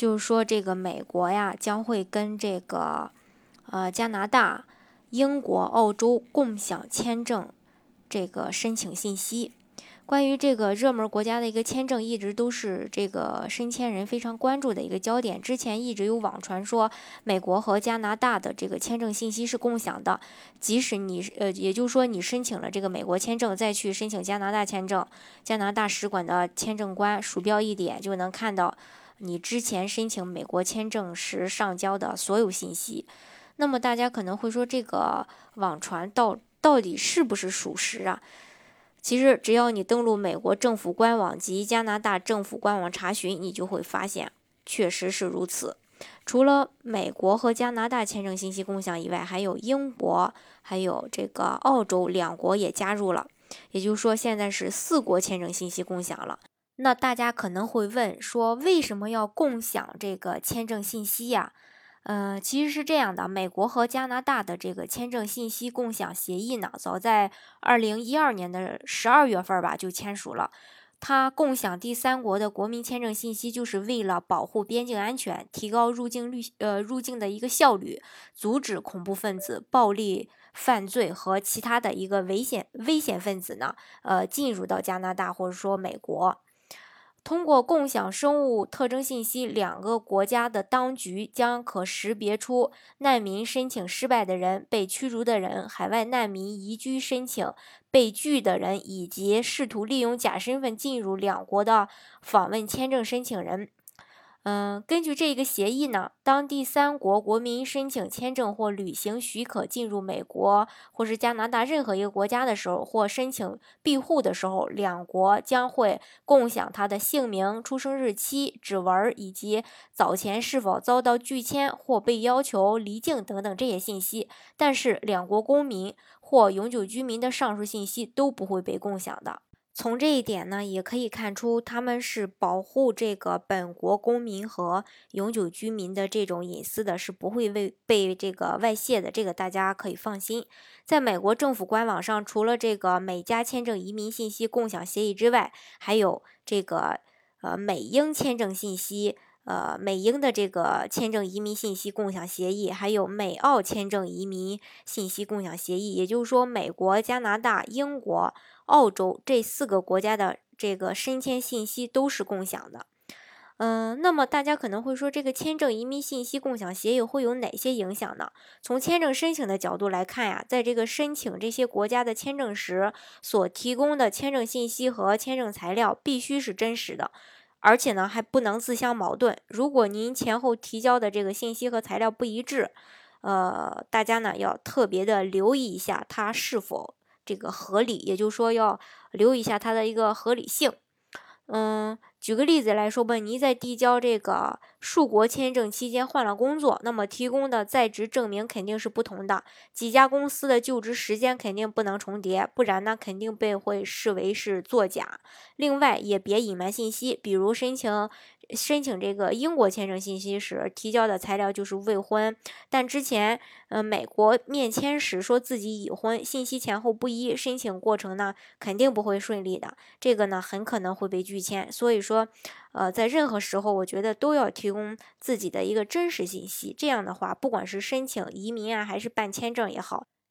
就是说，这个美国呀将会跟这个呃加拿大、英国、澳洲共享签证这个申请信息。关于这个热门国家的一个签证，一直都是这个申签人非常关注的一个焦点。之前一直有网传说，美国和加拿大的这个签证信息是共享的，即使你呃，也就是说你申请了这个美国签证，再去申请加拿大签证，加拿大使馆的签证官鼠标一点就能看到。你之前申请美国签证时上交的所有信息，那么大家可能会说，这个网传到到底是不是属实啊？其实只要你登录美国政府官网及加拿大政府官网查询，你就会发现确实是如此。除了美国和加拿大签证信息共享以外，还有英国、还有这个澳洲两国也加入了，也就是说现在是四国签证信息共享了。那大家可能会问说，为什么要共享这个签证信息呀？呃，其实是这样的，美国和加拿大的这个签证信息共享协议呢，早在二零一二年的十二月份吧就签署了。它共享第三国的国民签证信息，就是为了保护边境安全，提高入境率，呃，入境的一个效率，阻止恐怖分子、暴力犯罪和其他的一个危险危险分子呢，呃，进入到加拿大或者说美国。通过共享生物特征信息，两个国家的当局将可识别出难民申请失败的人、被驱逐的人、海外难民移居申请被拒的人，以及试图利用假身份进入两国的访问签证申请人。嗯，根据这个协议呢，当第三国国民申请签证或旅行许可进入美国或是加拿大任何一个国家的时候，或申请庇护的时候，两国将会共享他的姓名、出生日期、指纹以及早前是否遭到拒签或被要求离境等等这些信息。但是，两国公民或永久居民的上述信息都不会被共享的。从这一点呢，也可以看出他们是保护这个本国公民和永久居民的这种隐私的，是不会为被这个外泄的。这个大家可以放心。在美国政府官网上，除了这个美加签证移民信息共享协议之外，还有这个呃美英签证信息。呃，美英的这个签证移民信息共享协议，还有美澳签证移民信息共享协议，也就是说，美国、加拿大、英国、澳洲这四个国家的这个申签信息都是共享的。嗯，那么大家可能会说，这个签证移民信息共享协议会有哪些影响呢？从签证申请的角度来看呀，在这个申请这些国家的签证时，所提供的签证信息和签证材料必须是真实的。而且呢，还不能自相矛盾。如果您前后提交的这个信息和材料不一致，呃，大家呢要特别的留意一下它是否这个合理，也就是说要留意一下它的一个合理性。嗯。举个例子来说吧，你在递交这个数国签证期间换了工作，那么提供的在职证明肯定是不同的，几家公司的就职时间肯定不能重叠，不然呢肯定被会视为是作假。另外也别隐瞒信息，比如申请。申请这个英国签证信息时提交的材料就是未婚，但之前呃美国面签时说自己已婚，信息前后不一，申请过程呢肯定不会顺利的，这个呢很可能会被拒签。所以说，呃在任何时候我觉得都要提供自己的一个真实信息，这样的话不管是申请移民啊还是办签证也好。